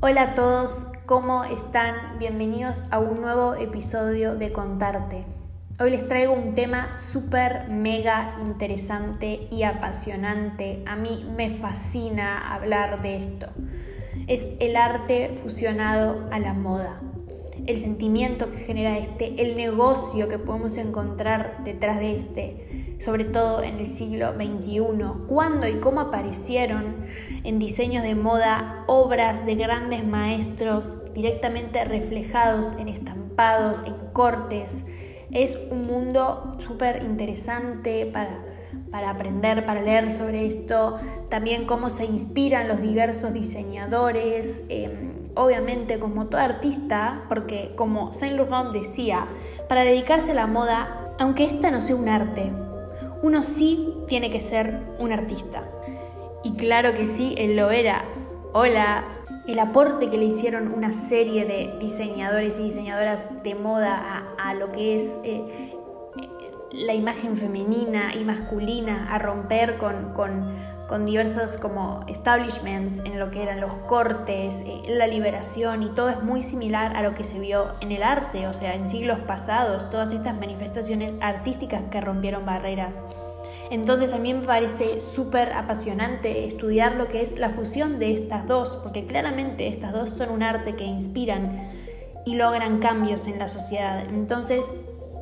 Hola a todos, ¿cómo están? Bienvenidos a un nuevo episodio de Contarte. Hoy les traigo un tema súper, mega interesante y apasionante. A mí me fascina hablar de esto. Es el arte fusionado a la moda. El sentimiento que genera este, el negocio que podemos encontrar detrás de este, sobre todo en el siglo XXI. ¿Cuándo y cómo aparecieron? En diseños de moda obras de grandes maestros directamente reflejados en estampados, en cortes. Es un mundo súper interesante para, para aprender, para leer sobre esto, también cómo se inspiran los diversos diseñadores, em, obviamente como todo artista, porque como Saint Laurent decía, para dedicarse a la moda, aunque esta no sea un arte, uno sí tiene que ser un artista. Y claro que sí, él lo era. Hola. El aporte que le hicieron una serie de diseñadores y diseñadoras de moda a, lo que es eh, la imagen femenina y masculina, a romper con, con, diversos como establishments en lo que eran los cortes, eh, la liberación y todo es muy similar a lo que se vio en el arte, o sea, en siglos pasados, todas estas manifestaciones artísticas que rompieron barreras. Entonces a mí me parece súper apasionante estudiar lo que es la fusión de estas dos, porque claramente estas dos son un arte que inspiran y logran cambios en la sociedad. Entonces,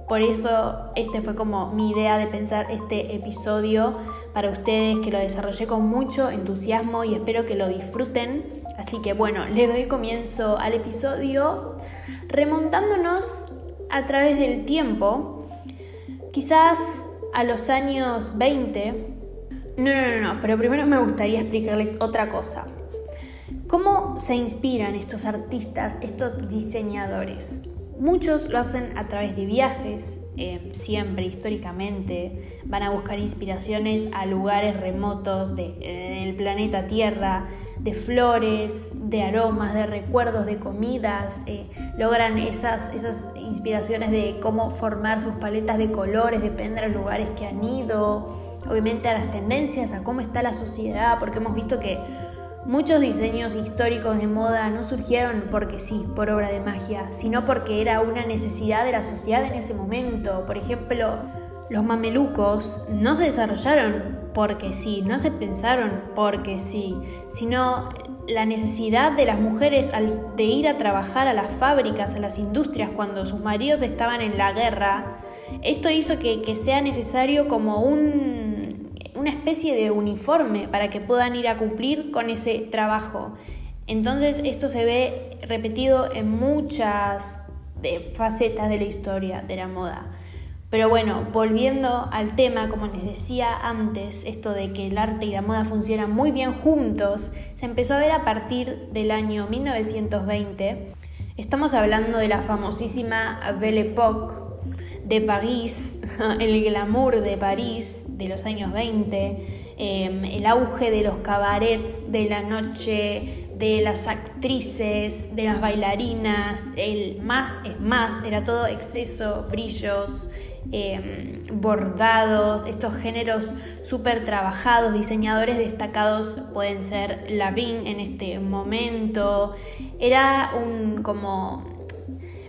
por eso este fue como mi idea de pensar este episodio para ustedes, que lo desarrollé con mucho entusiasmo y espero que lo disfruten. Así que bueno, le doy comienzo al episodio remontándonos a través del tiempo. Quizás a los años 20... No, no, no, no, pero primero me gustaría explicarles otra cosa. ¿Cómo se inspiran estos artistas, estos diseñadores? Muchos lo hacen a través de viajes, eh, siempre históricamente. Van a buscar inspiraciones a lugares remotos del planeta Tierra, de flores, de aromas, de recuerdos, de comidas. Eh, logran esas, esas inspiraciones de cómo formar sus paletas de colores, depende de los lugares que han ido, obviamente a las tendencias, a cómo está la sociedad, porque hemos visto que muchos diseños históricos de moda no surgieron porque sí, por obra de magia, sino porque era una necesidad de la sociedad en ese momento. Por ejemplo, los mamelucos no se desarrollaron porque sí, no se pensaron porque sí, sino la necesidad de las mujeres de ir a trabajar a las fábricas, a las industrias cuando sus maridos estaban en la guerra, esto hizo que, sea necesario como un, una especie de uniforme para que puedan ir a cumplir con ese trabajo. Entonces esto se ve repetido en muchas facetas de la historia de la moda. Pero bueno, volviendo al tema, como les decía antes, esto de que el arte y la moda funcionan muy bien juntos, se empezó a ver a partir del año 1920. Estamos hablando de la famosísima Belle Époque de París, el glamour de París de los años 20, em, el auge de los cabarets de la noche, de las actrices, de las bailarinas, el más es más, era todo exceso, brillos, Em, bordados, estos géneros súper trabajados, diseñadores destacados pueden ser Lavín en este momento. Era un como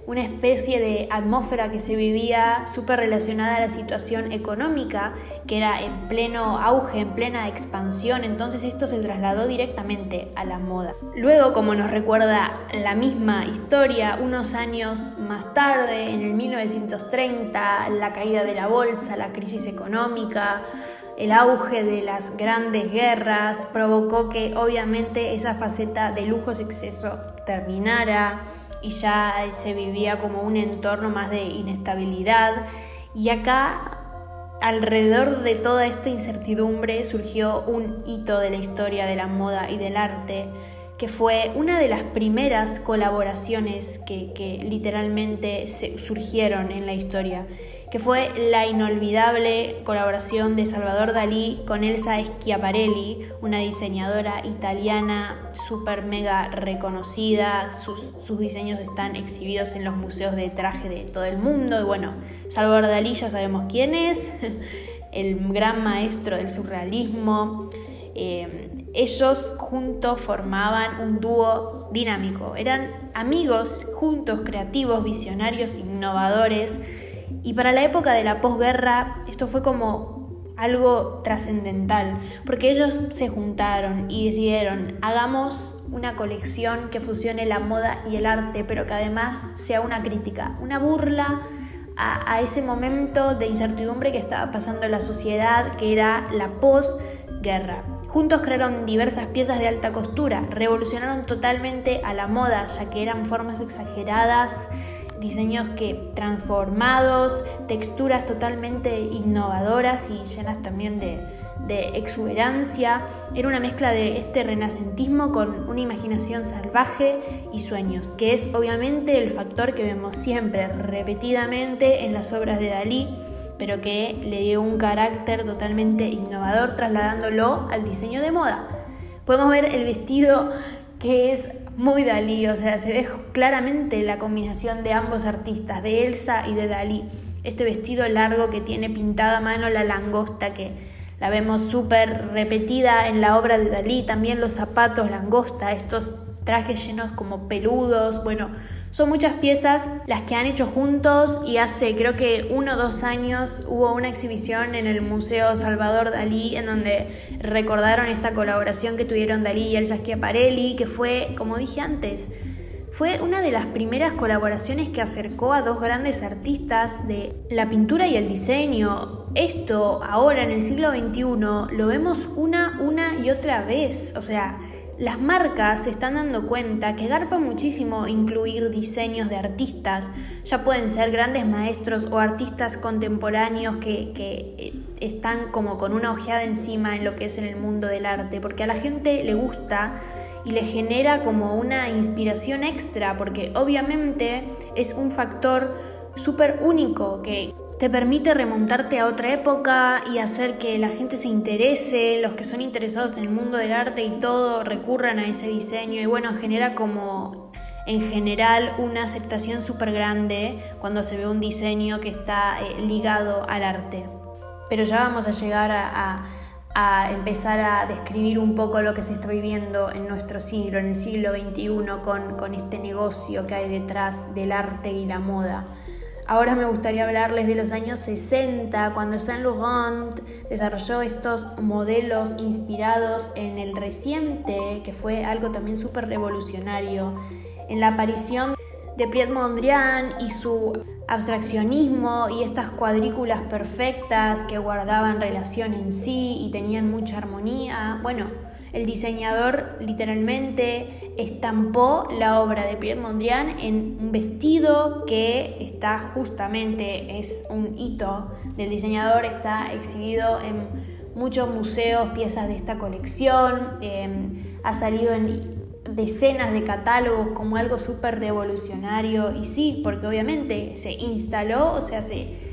una especie de atmósfera que se vivía súper relacionada a la situación económica, que era en pleno auge, en plena expansión, entonces esto se trasladó directamente a la moda. Luego, como nos recuerda la misma historia, unos años más tarde, en el 1930, la caída de la bolsa, la crisis económica, el auge de las grandes guerras provocó que obviamente esa faceta de lujos exceso terminara y ya se vivía como un entorno más de inestabilidad. Y acá, alrededor de toda esta incertidumbre, surgió un hito de la historia de la moda y del arte, que fue una de las primeras colaboraciones que, literalmente surgieron en la historia que fue la inolvidable colaboración de Salvador Dalí con Elsa Schiaparelli, una diseñadora italiana súper mega reconocida. Sus, diseños están exhibidos en los museos de traje de todo el mundo. Y bueno, Salvador Dalí ya sabemos quién es, el gran maestro del surrealismo. eh, ellos juntos formaban un dúo dinámico. Eran amigos juntos, creativos, visionarios, innovadores. Y para la época de la posguerra esto fue como algo trascendental, porque ellos se juntaron y decidieron, hagamos una colección que fusione la moda y el arte, pero que además sea una crítica, una burla a, ese momento de incertidumbre que estaba pasando en la sociedad, que era la posguerra. Juntos crearon diversas piezas de alta costura, revolucionaron totalmente a la moda, ya que eran formas exageradas, diseños que transformados, texturas totalmente innovadoras y llenas también de, de exuberancia. Era una mezcla de este renacentismo con una imaginación salvaje y sueños, que es obviamente el factor que vemos siempre repetidamente en las obras de Dalí, pero que le dio un carácter totalmente innovador trasladándolo al diseño de moda. Podemos ver el vestido que es muy Dalí, o sea, se ve claramente la combinación de ambos artistas, de Elsa y de Dalí. Este vestido largo que tiene pintada a mano la langosta que la vemos súper repetida en la obra de Dalí, también los zapatos langosta, estos trajes llenos como peludos, bueno, son muchas piezas las que han hecho juntos y hace creo que uno o dos años hubo una exhibición en el Museo Salvador Dalí en donde recordaron esta colaboración que tuvieron Dalí y Elsa Schiaparelli, que fue, como dije antes, fue una de las primeras colaboraciones que acercó a dos grandes artistas de la pintura y el diseño. Esto ahora en el siglo XXI lo vemos una, una y otra vez. O sea, las marcas se están dando cuenta que garpa muchísimo incluir diseños de artistas, ya pueden ser grandes maestros o artistas contemporáneos que, que, eh, están como con una ojeada encima en lo que es en el mundo del arte, porque a la gente le gusta y le genera como una inspiración extra, porque obviamente es un factor súper único que te permite remontarte a otra época y hacer que la gente se interese, los que son interesados en el mundo del arte y todo recurran a ese diseño y bueno, genera como en general una aceptación súper grande cuando se ve un diseño que está eh, ligado al arte. Pero ya vamos a llegar a a empezar a describir un poco lo que se está viviendo en nuestro siglo, en el siglo XXI, con, este negocio que hay detrás del arte y la moda. Ahora me gustaría hablarles de los años 60, cuando Saint Laurent desarrolló estos modelos inspirados en el reciente, que fue algo también súper revolucionario, en la aparición de Piet Mondrian y su abstraccionismo y estas cuadrículas perfectas que guardaban relación en sí y tenían mucha armonía. Bueno, el diseñador literalmente estampó la obra de Pierre Mondrian en un vestido que está justamente, es un hito del diseñador, está exhibido en muchos museos, piezas de esta colección, eh, ha salido en decenas de catálogos como algo súper revolucionario. Y sí, porque obviamente se instaló, o sea, se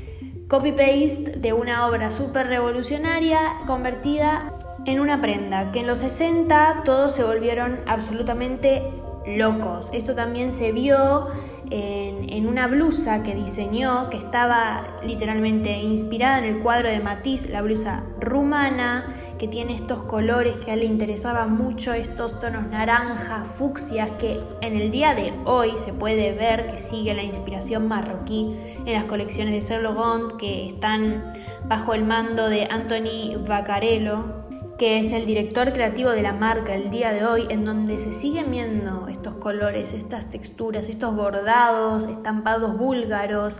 copy-paste de una obra súper revolucionaria convertida en una prenda, que en los 60 todos se volvieron absolutamente locos. Esto también se vio en, una blusa que diseñó, que estaba literalmente inspirada en el cuadro de Matisse, la blusa rumana, que tiene estos colores que a él le interesaban mucho, estos tonos naranja, fucsias, que en el día de hoy se puede ver que sigue la inspiración marroquí en las colecciones de Saint Laurent que están bajo el mando de Anthony Vaccarello, que es el director creativo de la marca el día de hoy, en donde se siguen viendo estos colores, estas texturas, estos bordados, estampados búlgaros,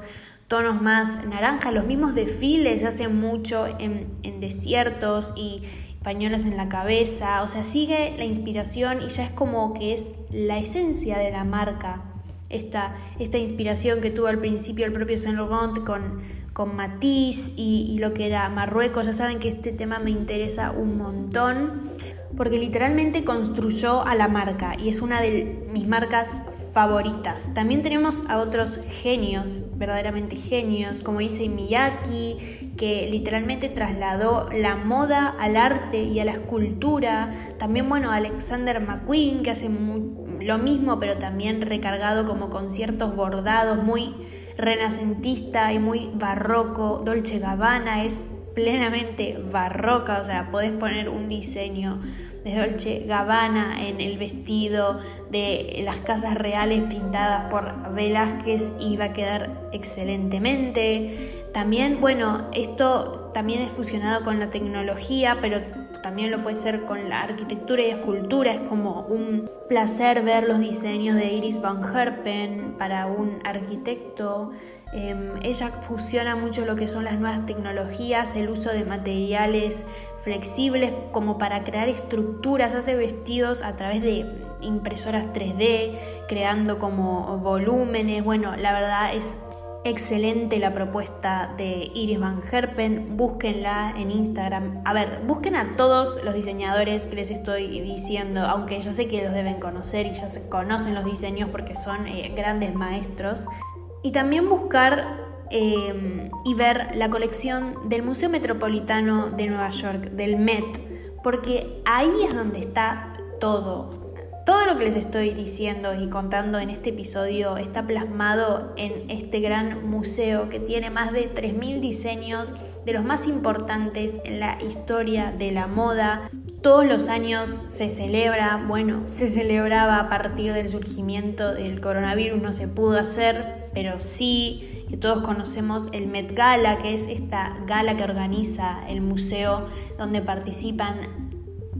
tonos más naranja, los mismos desfiles hacen mucho en, en desiertos y pañuelos en la cabeza, o sea, sigue la inspiración y ya es como que es la esencia de la marca, esta, esta inspiración que tuvo al principio el propio Saint Laurent con con Matisse y, lo que era Marruecos. Ya saben que este tema me interesa un montón porque literalmente construyó a la marca y es una de mis marcas favoritas. También tenemos a otros genios, verdaderamente genios, como dice Miyaki, que literalmente trasladó la moda al arte y a la escultura. También, bueno, Alexander McQueen, que hace lo mismo, pero también recargado como con ciertos bordados muy renacentista y muy barroco. Dolce Gabbana es plenamente barroca, o sea, podés poner un diseño de Dolce Gabbana en el vestido de las casas reales pintadas por Velázquez y va a quedar excelentemente. También, bueno, esto también es fusionado con la tecnología, pero también lo puede ser con la arquitectura y escultura. Es como un placer ver los diseños de Iris Van Herpen para un arquitecto. Em, ella fusiona mucho lo que son las nuevas tecnologías, el uso de materiales flexibles como para crear estructuras, hace vestidos a través de impresoras 3D, creando como volúmenes. Bueno, la verdad es Excelente la propuesta de Iris Van Herpen, búsquenla en Instagram. A ver, busquen a todos los diseñadores que les estoy diciendo, aunque yo sé que los deben conocer y ya se conocen los diseños porque son eh, grandes maestros. Y también buscar eh, y ver la colección del Museo Metropolitano de Nueva York, del Met, porque ahí es donde está todo. Todo lo que les estoy diciendo y contando en este episodio está plasmado en este gran museo que tiene más de 3.000 diseños de los más importantes en la historia de la moda. Todos los años se celebra, bueno, se celebraba a partir del surgimiento del coronavirus, no se pudo hacer, pero sí que todos conocemos el Met Gala, que es esta gala que organiza el museo donde participan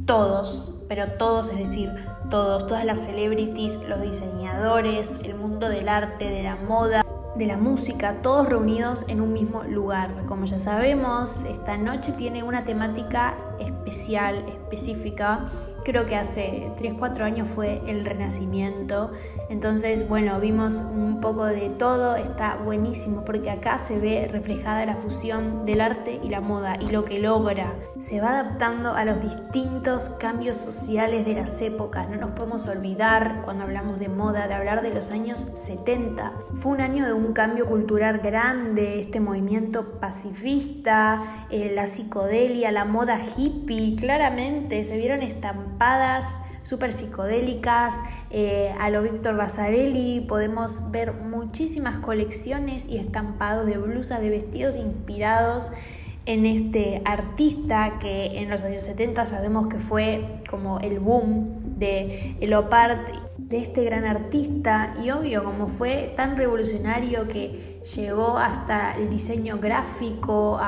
todos, pero todos, es decir, todos, todas las celebrities, los diseñadores, el mundo del arte, de la moda, de la música, todos reunidos en un mismo lugar. Como ya sabemos, esta noche tiene una temática especial, específica. Creo que hace 3-4 años fue el Renacimiento. Entonces, bueno, vimos un poco de todo. Está buenísimo porque acá se ve reflejada la fusión del arte y la moda y lo que logra. Se va adaptando a los distintos cambios sociales de las épocas. No nos podemos olvidar cuando hablamos de moda, de hablar de los años 70. Fue un año de un cambio cultural grande, este movimiento pacifista, eh, la psicodelia, la moda hippie, claramente se vieron estampadas súper psicodélicas, eh, a lo Víctor Basarelli podemos ver muchísimas colecciones y estampados de blusas, de vestidos inspirados en este artista que en los años 70 sabemos que fue como el boom de el de este gran artista. Y obvio como fue tan revolucionario que llegó hasta el diseño gráfico,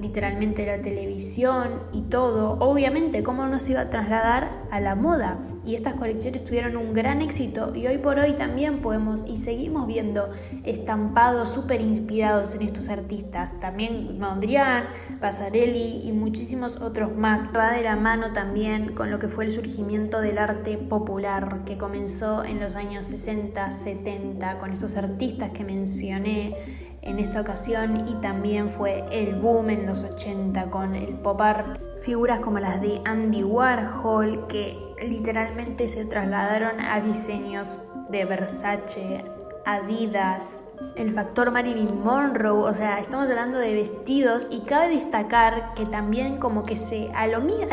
literalmente la televisión y todo, obviamente cómo no se iba a trasladar a la moda. Y estas colecciones tuvieron un gran éxito y hoy por hoy también podemos y seguimos viendo estampados súper inspirados en estos artistas. También Mondrian, Basarelli y muchísimos otros más. Va de la mano también con lo que fue el surgimiento del arte popular que comenzó en los años 60, 70 con estos artistas que mencioné en esta ocasión y también fue el boom en los 80 con el pop art. Figuras como las de Andy Warhol que literalmente se trasladaron a diseños de Versace, Adidas, el factor Marilyn Monroe, o sea, estamos hablando de vestidos y cabe destacar que también como que se, al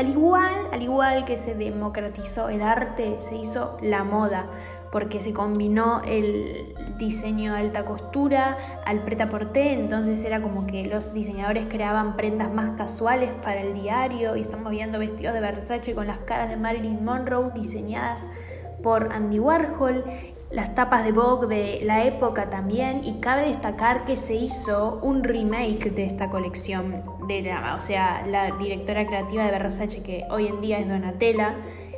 igual, al igual que se democratizó el arte, se hizo la moda porque se combinó el diseño de alta costura al preta porté, entonces era como que los diseñadores creaban prendas más casuales para el diario y estamos viendo vestidos de Versace con las caras de Marilyn Monroe diseñadas por Andy Warhol, las tapas de Vogue de la época también y cabe destacar que se hizo un remake de esta colección de la, o sea, la directora creativa de Versace que hoy en día es Donatella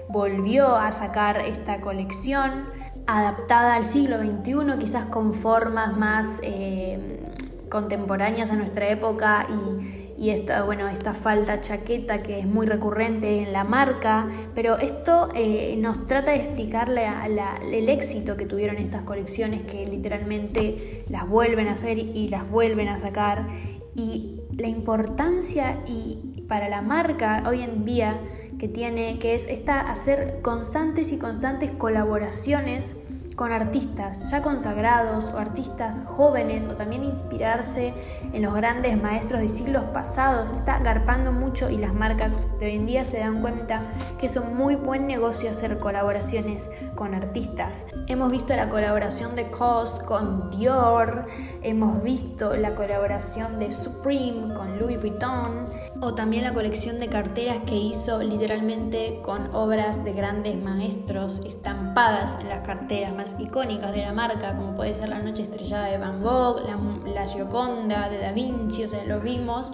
volvió a sacar esta colección adaptada al siglo XXI, quizás con formas más eh, contemporáneas a nuestra época y, esta, bueno, esta falda chaqueta que es muy recurrente en la marca, pero esto eh, nos trata de explicar el éxito que tuvieron estas colecciones que literalmente las vuelven a hacer y las vuelven a sacar. Y la importancia y para la marca hoy en día que tiene, que es esta, hacer constantes y constantes colaboraciones con artistas ya consagrados o artistas jóvenes o también inspirarse en los grandes maestros de siglos pasados. Está garpando mucho y las marcas de hoy en día se dan cuenta que es un muy buen negocio hacer colaboraciones con artistas. Hemos visto la colaboración de COS con Dior, hemos visto la colaboración de Supreme con Louis Vuitton o también la colección de carteras que hizo literalmente con obras de grandes maestros estampadas en las carteras más icónicas de la marca, como puede ser La Noche Estrellada de Van Gogh, La, Gioconda de Da Vinci, o sea, lo vimos.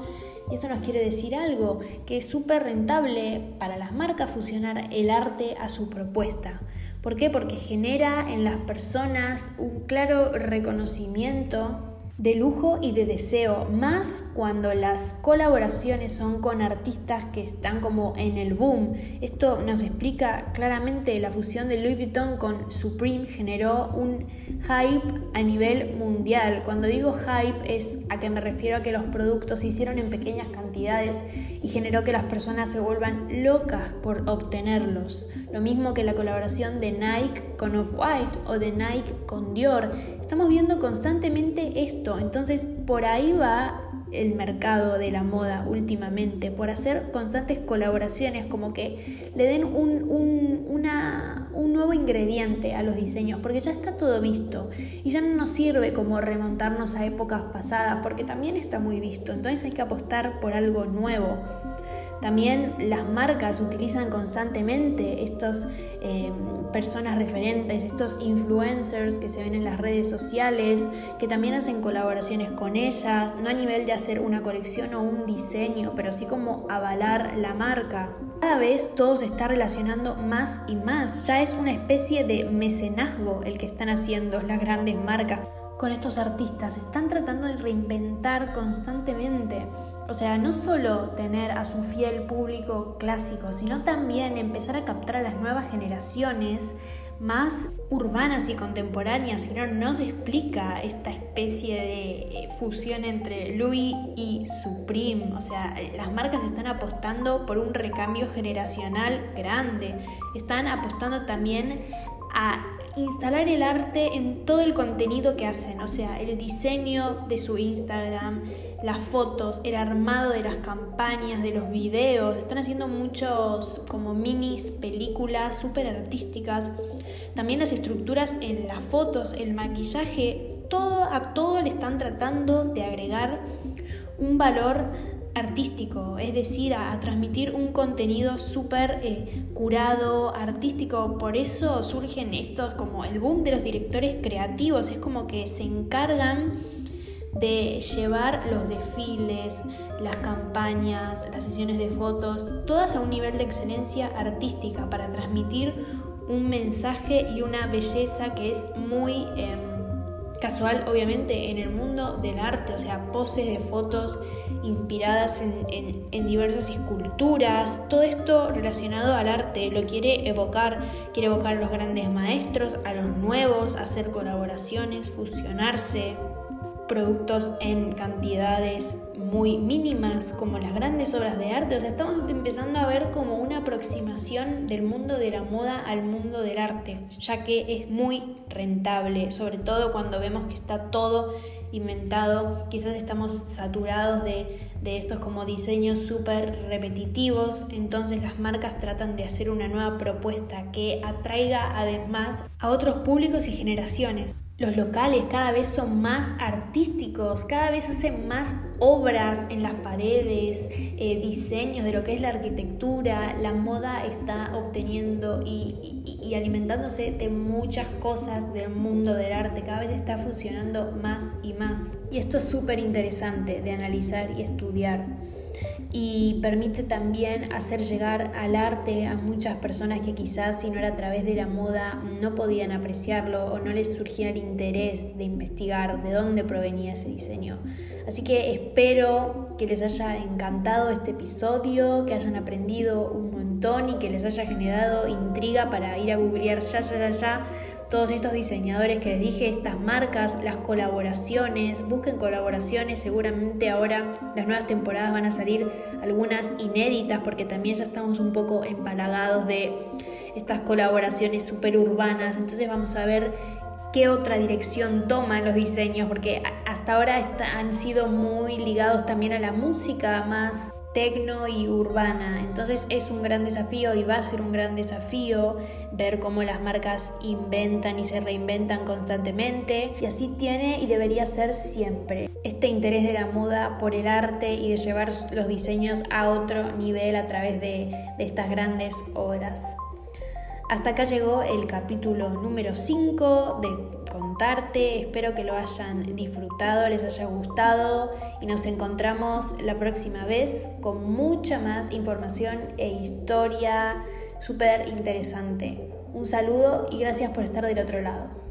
Eso nos quiere decir algo, que es súper rentable para las marcas fusionar el arte a su propuesta. ¿Por qué? Porque genera en las personas un claro reconocimiento de lujo y de deseo, más cuando las colaboraciones son con artistas que están como en el boom. Esto nos explica claramente la fusión de Louis Vuitton con Supreme generó un hype a nivel mundial. Cuando digo hype es a que me refiero a que los productos se hicieron en pequeñas cantidades y generó que las personas se vuelvan locas por obtenerlos. Lo mismo que la colaboración de Nike con Off-White o de Nike con Dior. Estamos viendo constantemente esto, entonces por ahí va el mercado de la moda últimamente, por hacer constantes colaboraciones, como que le den un, un, nuevo ingrediente a los diseños, porque ya está todo visto y ya no nos sirve como remontarnos a épocas pasadas, porque también está muy visto, entonces hay que apostar por algo nuevo. También las marcas utilizan constantemente estas eh, personas referentes, estos influencers que se ven en las redes sociales, que también hacen colaboraciones con ellas, no a nivel de hacer una colección o un diseño, pero sí como avalar la marca. Cada vez todo se está relacionando más y más, ya es una especie de mecenazgo el que están haciendo las grandes marcas con estos artistas, están tratando de reinventar constantemente. O sea, no solo tener a su fiel público clásico, sino también empezar a captar a las nuevas generaciones más urbanas y contemporáneas, que no, no se explica esta especie de eh, fusión entre Louis y Supreme. O sea, las marcas están apostando por un recambio generacional grande. Están apostando también a instalar el arte en todo el contenido que hacen, o sea, el diseño de su Instagram, las fotos, el armado de las campañas, de los videos, están haciendo muchos como minis, películas súper artísticas, también las estructuras en las fotos, el maquillaje, todo a todo le están tratando de agregar un valor artístico, es decir, a, transmitir un contenido súper eh, curado, artístico. Por eso surgen estos como el boom de los directores creativos, es como que se encargan de llevar los desfiles, las campañas, las sesiones de fotos, todas a un nivel de excelencia artística para transmitir un mensaje y una belleza que es muy em, casual, obviamente, en el mundo del arte, o sea, poses de fotos inspiradas en, diversas esculturas, todo esto relacionado al arte, lo quiere evocar, quiere evocar a los grandes maestros, a los nuevos, hacer colaboraciones, fusionarse, productos en cantidades muy mínimas como las grandes obras de arte. O sea, estamos empezando a ver como una aproximación del mundo de la moda al mundo del arte, ya que es muy rentable, sobre todo cuando vemos que está todo inventado, quizás estamos saturados de, de estos como diseños súper repetitivos, entonces las marcas tratan de hacer una nueva propuesta que atraiga además a otros públicos y generaciones. Los locales cada vez son más artísticos, cada vez hacen más obras en las paredes, eh, diseños de lo que es la arquitectura, la moda está obteniendo y, alimentándose de muchas cosas del mundo del arte, cada vez está funcionando más y más. Y esto es súper interesante de analizar y estudiar y permite también hacer llegar al arte a muchas personas que quizás si no era a través de la moda no podían apreciarlo o no les surgía el interés de investigar de dónde provenía ese diseño. Así que espero que les haya encantado este episodio, que hayan aprendido un montón y que les haya generado intriga para ir a googlear ya, ya, ya, ya todos estos diseñadores que les dije, estas marcas, las colaboraciones, busquen colaboraciones, seguramente ahora las nuevas temporadas van a salir algunas inéditas porque también ya estamos un poco empalagados de estas colaboraciones súper urbanas, entonces vamos a ver qué otra dirección toman los diseños, porque hasta ahora han sido muy ligados también a la música más tecno y urbana. Entonces es un gran desafío y va a ser un gran desafío ver cómo las marcas inventan y se reinventan constantemente. Y así tiene y debería ser siempre. Este interés de la moda por el arte y de llevar los diseños a otro nivel a través de, de estas grandes obras. Hasta acá llegó el capítulo número 5 de Contarte. Espero que lo hayan disfrutado, les haya gustado y nos encontramos la próxima vez con mucha más información e historia súper interesante. Un saludo y gracias por estar del otro lado.